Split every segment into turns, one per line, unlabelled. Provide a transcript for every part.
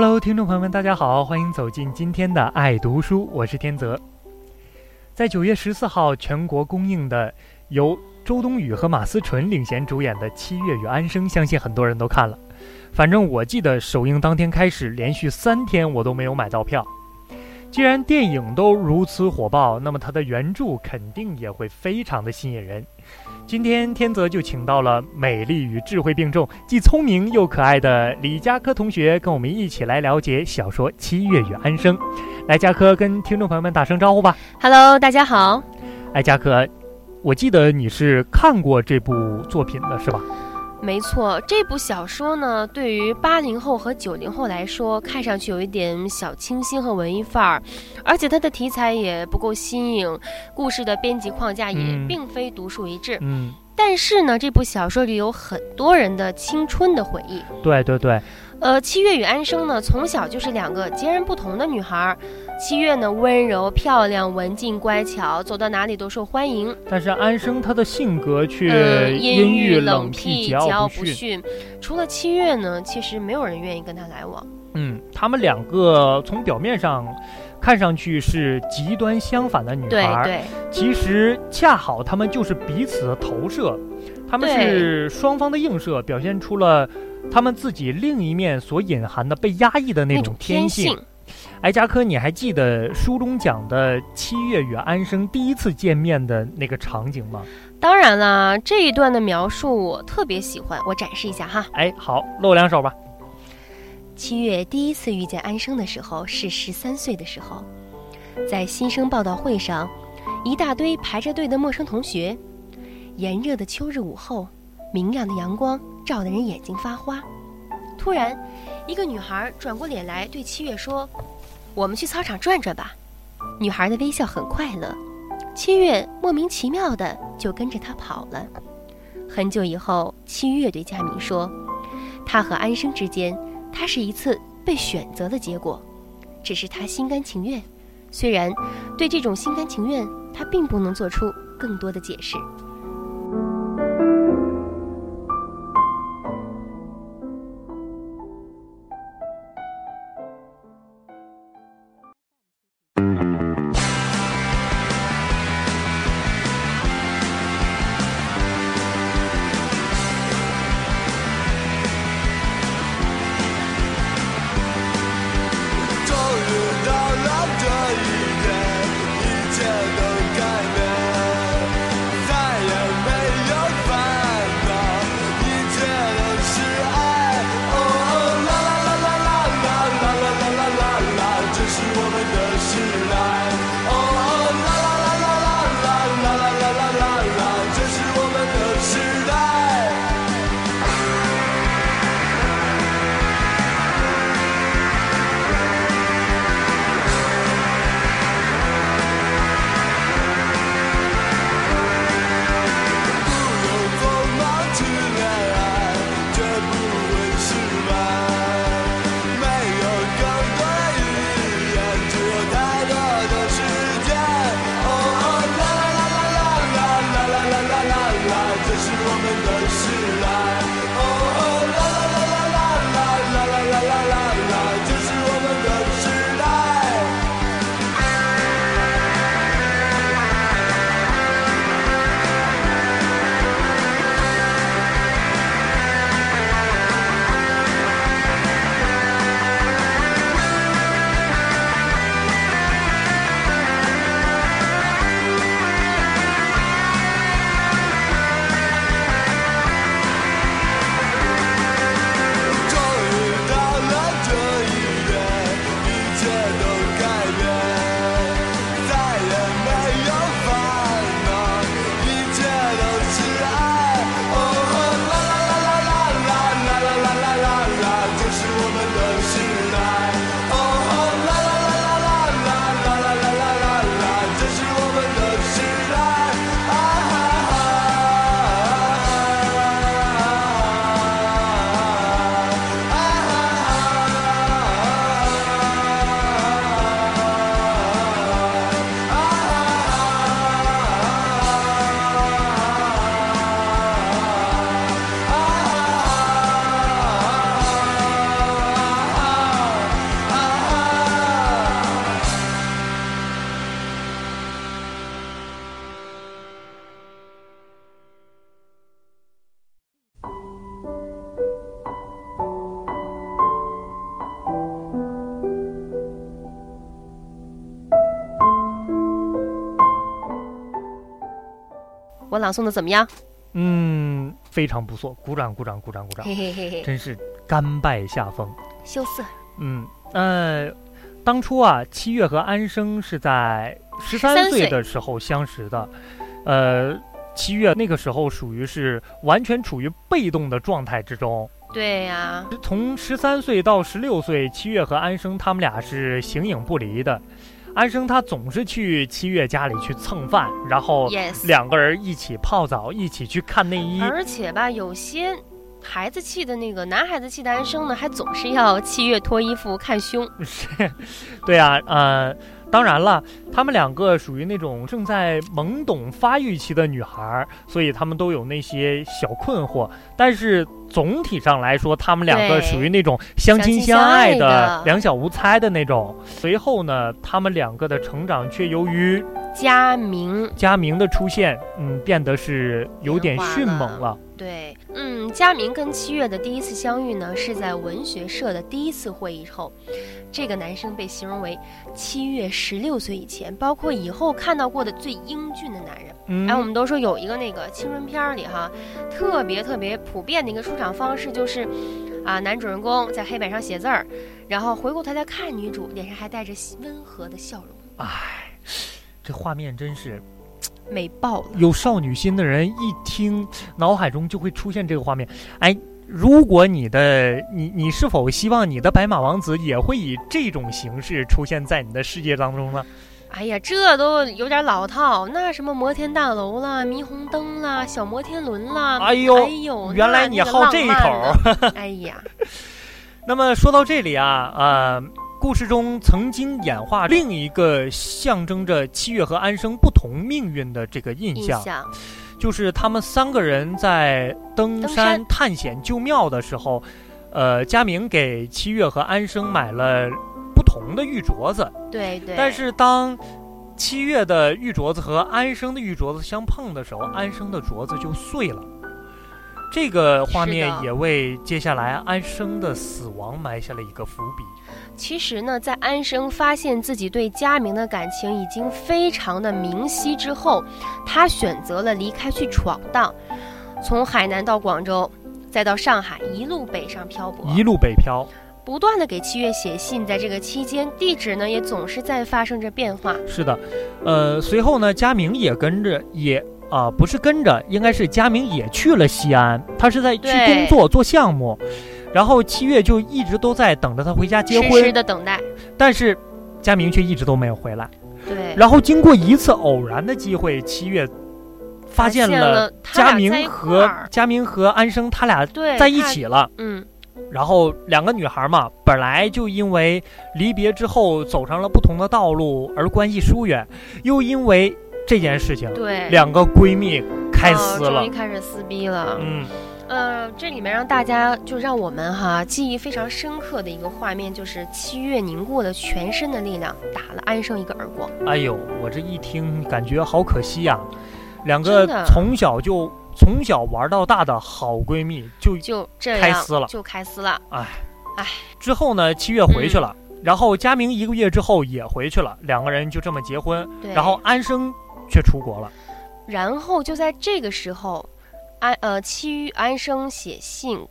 Hello，听众朋友们，大家好，欢迎走进今天的爱读书，我是天泽。在九月十四号全国公映的由周冬雨和马思纯领衔主演的《七月与安生》，相信很多人都看了。反正我记得首映当天开始，连续三天我都没有买到票。既然电影都如此火爆，那么它的原著肯定也会非常的吸引人。今天天泽就请到了美丽与智慧并重、既聪明又可爱的李佳科同学，跟我们一起来了解小说《七月与安生》。来，佳科跟听众朋友们打声招呼吧。
Hello，大家好。
哎，佳科，我记得你是看过这部作品的是吧？
没错，这部小说呢，对于八零后和九零后来说，看上去有一点小清新和文艺范儿，而且它的题材也不够新颖，故事的编辑框架也并非独树一帜。
嗯，
但是呢，这部小说里有很多人的青春的回忆。
对对对。
呃，七月与安生呢，从小就是两个截然不同的女孩。七月呢，温柔漂亮、文静乖巧，走到哪里都受欢迎。
但是安生她的性格却阴郁冷僻、桀骜不驯。
除了七月呢，其实没有人愿意跟她来往。
嗯，他们两个从表面上看上去是极端相反的女孩，
对，
其实恰好他们就是彼此的投射，他们是双方的映射，表现出了。他们自己另一面所隐含的被压抑的那种天性，哎，加科，你还记得书中讲的七月与安生第一次见面的那个场景吗？
当然啦，这一段的描述我特别喜欢，我展示一下哈。
哎，好，露两手吧。
七月第一次遇见安生的时候是十三岁的时候，在新生报道会上，一大堆排着队的陌生同学，炎热的秋日午后。明亮的阳光照得人眼睛发花。突然，一个女孩转过脸来对七月说：“我们去操场转转吧。”女孩的微笑很快乐，七月莫名其妙的就跟着她跑了。很久以后，七月对佳明说：“他和安生之间，他是一次被选择的结果，只是他心甘情愿。虽然对这种心甘情愿，他并不能做出更多的解释。”是我们的誓啊我朗诵的怎么样？
嗯，非常不错，鼓掌鼓掌鼓掌鼓掌，
嘿嘿嘿嘿，
真是甘拜下风。
羞涩。
嗯，呃，当初啊，七月和安生是在十三
岁
岁的时候相识的，呃，七月那个时候属于是完全处于被动的状态之中。
对呀、
从十三岁到十六岁，七月和安生他们俩是形影不离的。安生他总是去七月家里去蹭饭，然后两个人一起泡澡，一起去看内衣。
而且吧，有些孩子气的那个男孩子气的安生呢，还总是要七月脱衣服看胸。
是，对啊，呃，当然了，他们两个属于那种正在懵懂发育期的女孩，所以他们都有那些小困惑。但是总体上来说，他们两个属于那种相亲
相
爱
的
两小无猜的那种。随后呢，他们两个的成长却由于
佳明，
佳明的出现，嗯，变得是有点迅猛
了。对，嗯，佳明跟七月的第一次相遇呢，是在文学社的第一次会议后。这个男生被形容为七月十六岁以前，包括以后看到过的最英俊的男人。
嗯，
哎，我们都说有一个那个青春片儿里哈，特别特别普遍的一个出场方式就是，啊，男主人公在黑板上写字儿，然后回过头来看女主，脸上还带着温和的笑容，
哎，这画面真是。
美爆了。
有少女心的人一听，脑海中就会出现这个画面。哎，如果你的你你是否希望你的白马王子也会以这种形式出现在你的世界当中呢？
哎呀，这都有点老套，那什么摩天大楼啦、霓虹灯啦、小摩天轮啦，
哎呦
哎呦，
原来你好这一口
哎呀，
那么说到这里啊，呃，故事中曾经演化另一个象征着七月和安生不同命运的这个印象，
印象。
就是他们三个人在登山探险救庙的时候，呃，佳明给七月和安生买了不同的玉镯子，
对对，
但是当七月的玉镯子和安生的玉镯子相碰的时候，安生的镯子就碎了。这个画面也为接下来安生的死亡埋下了一个伏笔。
其实呢，在安生发现自己对佳明的感情已经非常的明晰之后，他选择了离开去闯荡，从海南到广州，再到上海，一路北上漂泊，
一路北漂，
不断的给七月写信。在这个期间，地址呢也总是在发生着变化。
是的，呃，随后呢，佳明也跟着，也啊、不是跟着，应该是佳明也去了西安，他是在去工作做项目，然后七月就一直都在等着他回家结
痴
婚，
痴的等待，
但是佳明却一直都没有回来。
对，
然后经过一次偶然的机会，七月发现
现
了佳明和佳明和安生他俩在一起了。
嗯，
然后两个女孩嘛，本来就因为离别之后走上了不同的道路而关系疏远，又因为这件事情，
对，
两个闺蜜开撕了
哦终于。开始撕逼了。
嗯，
呃，这里面让大家就让我们哈记忆非常深刻的一个画面，就是七月凝固了全身的力量，打了安生一个耳光。
哎呦，我这一听感觉好可惜呀、两个从小就从小玩到大的好闺蜜，就
就这样
开撕了
就开撕了。
哎哎之后呢，七月回去了，
嗯
然后佳明一个月之后也回去了，两个人就这么结婚。然后安生却出国了。
然后就在这个时候，安呃七月安生写信。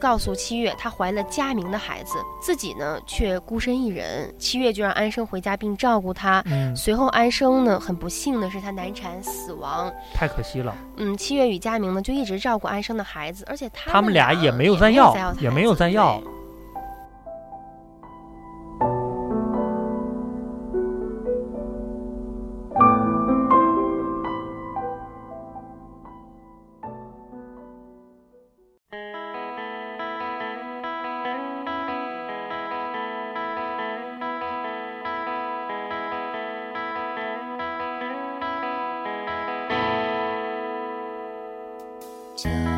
告诉七月，她怀了佳明的孩子，自己呢却孤身一人。七月就让安生回家并照顾她。
嗯，
随后，安生呢很不幸的是，他难产死亡。
太可惜了。
嗯，七月与佳明呢就一直照顾安生的孩子，而且他
他们俩
俩
也没有
再
再要也没有再要
对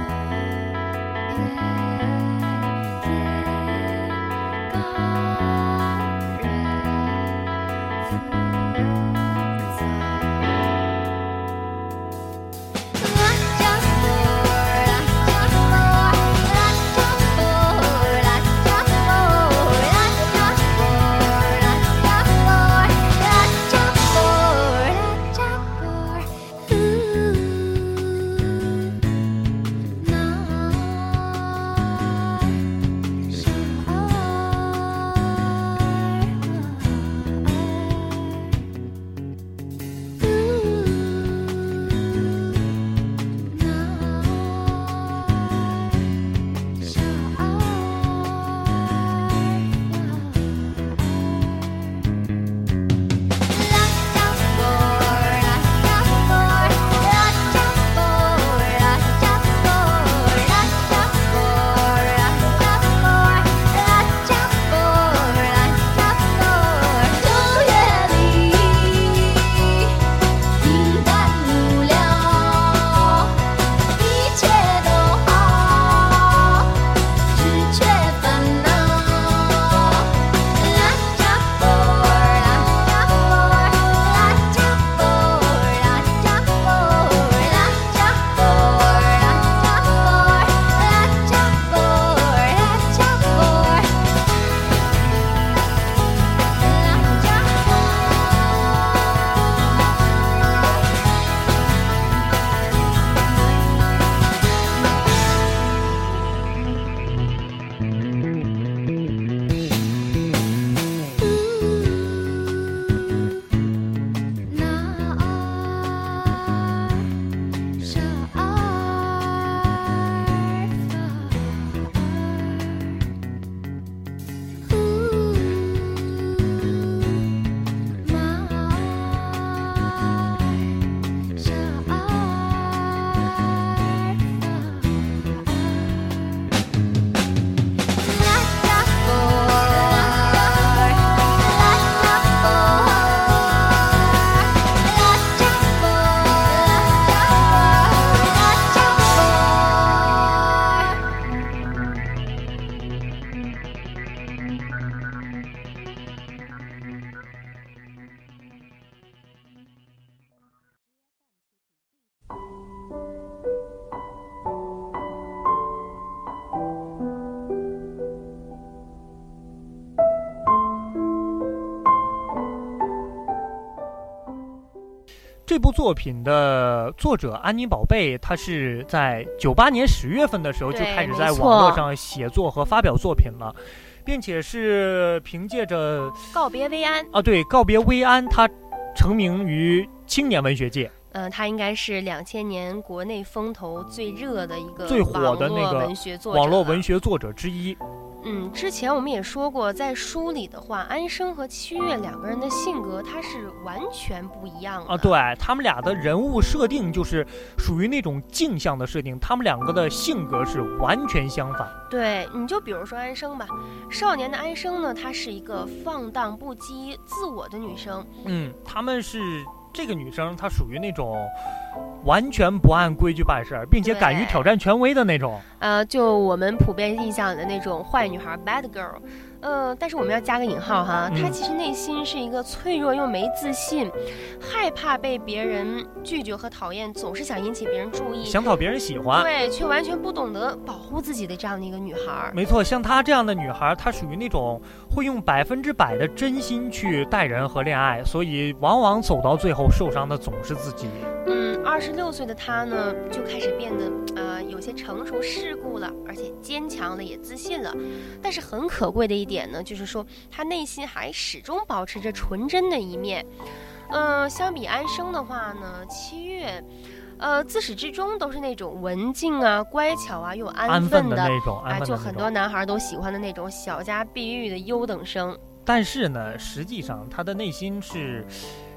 部作品的作者安妮宝贝，她是在九八年十月份的时候就开始在网络上写作和发表作品了，并且是凭借着
告别薇安，
啊对告别薇安，她成名于青年文学界。
嗯、他应该是两千年国内风头最热的一个
最火的那个
网络文学作者
网络文学作者之一。
嗯，之前我们也说过，在书里的话，安生和七月两个人的性格，他是完全不一样的。
啊，对他们俩的人物设定就是属于那种镜像的设定，他们两个的性格是完全相反。
对，你就比如说安生吧，少年的安生呢，她是一个放荡不羁、自我的女生。
嗯，他们是这个女生，她属于那种完全不按规矩办事儿，并且敢于挑战权威的那种。
呃，就我们普遍印象的那种坏女孩 （bad girl）。呃，但是我们要加个引号哈，她
嗯
其实内心是一个脆弱又没自信，害怕被别人拒绝和讨厌，总是想引起别人注意，
想讨别人喜欢。
对，却完全不懂得保护自己的这样的一个女孩。
没错，像她这样的女孩，她属于那种会用百分之百的真心去待人和恋爱，所以往往走到最后受伤的总是自己。
嗯，二十六岁的他呢，就开始变得呃有些成熟世故了，而且坚强了，也自信了。但是很可贵的一点呢，就是说他内心还始终保持着纯真的一面。嗯、相比安生的话呢，七月。呃，自始至终都是那种文静啊、乖巧啊又安
安分
分
的那种，安
哎，
分的那种。
就很多男孩都喜欢的那种小家碧玉的优等生。
但是呢，实际上他的内心是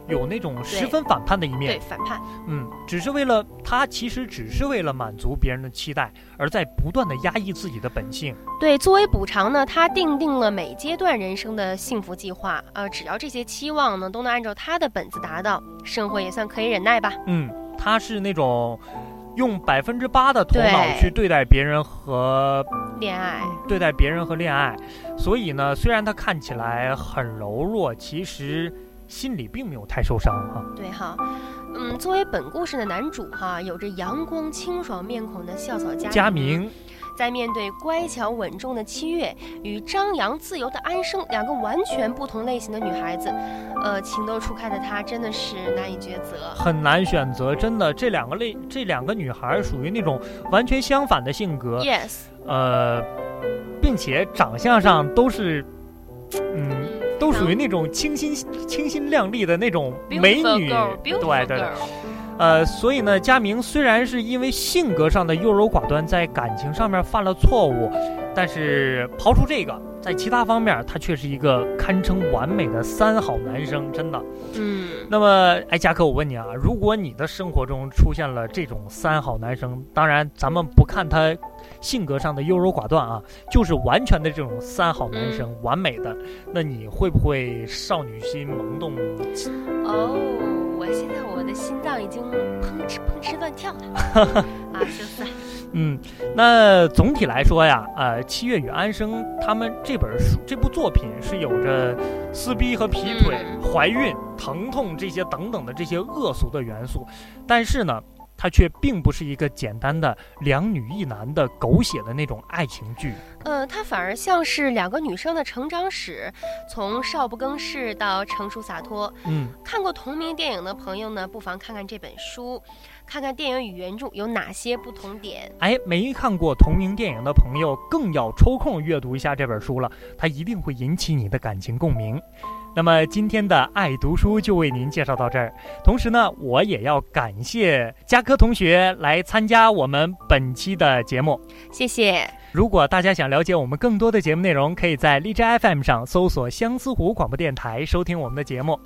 有那种十分反叛的一面
对，
面。
反叛。
嗯，只是为了他，其实只是为了满足别人的期待，而在不断的压抑自己的本性。
对，作为补偿呢，他定定了每阶段人生的幸福计划。呃，只要这些期望呢都能按照他的本子达到，生活也算可以忍耐吧。
嗯，他是那种用百分之八的头脑去对待别人和
恋爱，
对待别人和恋爱，所以呢，虽然他看起来很柔弱，其实心里并没有太受伤哈、
对哈，嗯，作为本故事的男主哈，有着阳光清爽面孔的校草佳
佳明，
在面对乖巧稳重的七月与张扬自由的安生两个完全不同类型的女孩子，呃，情窦初开的她真的是难以抉择。
很难选择，真的，这两个类这两个女孩属于那种完全相反的性格
，Yes，
呃，并且长相上都是，嗯，都属于那种清新清新亮丽的那种美女，对对对。呃，所以呢，佳明虽然是因为性格上的优柔寡断，在感情上面犯了错误，但是刨除这个，在其他方面，他却是一个堪称完美的三好男生，真的。
嗯，
那么，哎，佳克，我问你啊，如果你的生活中出现了这种三好男生，当然咱们不看他性格上的优柔寡断啊，就是完全的这种三好男生，完美的，那你会不会少女心萌动？
哦，我现在我的心脏已经砰哧砰哧乱跳了。啊！就是，
嗯，那总体来说呀，呃，七月与安生他们这本书这部作品是有着撕逼和劈腿、
嗯。
怀孕、疼痛这些等等的这些恶俗的元素，但是呢，它却并不是一个简单的两女一男的狗血的那种爱情剧。
呃，它反而像是两个女生的成长史，从少不更事到成熟洒脱。
嗯，
看过同名电影的朋友呢，不妨看看这本书，看看电影与原著有哪些不同点。
哎，没看过同名电影的朋友更要抽空阅读一下这本书了，它一定会引起你的感情共鸣。那么今天的爱读书就为您介绍到这儿，同时呢，我也要感谢嘉科同学来参加我们本期的节目。
谢谢。
如果大家想了解我们更多的节目内容，可以在荔枝 FM 上搜索相思湖广播电台收听我们的节目。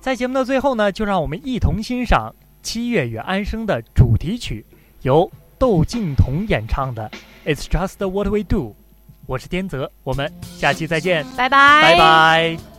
在节目的最后呢，就让我们一同欣赏七月与安生的主题曲，由窦靖童演唱的《It's Just What We Do》。我是天泽，我们下期再见，
拜拜。
拜拜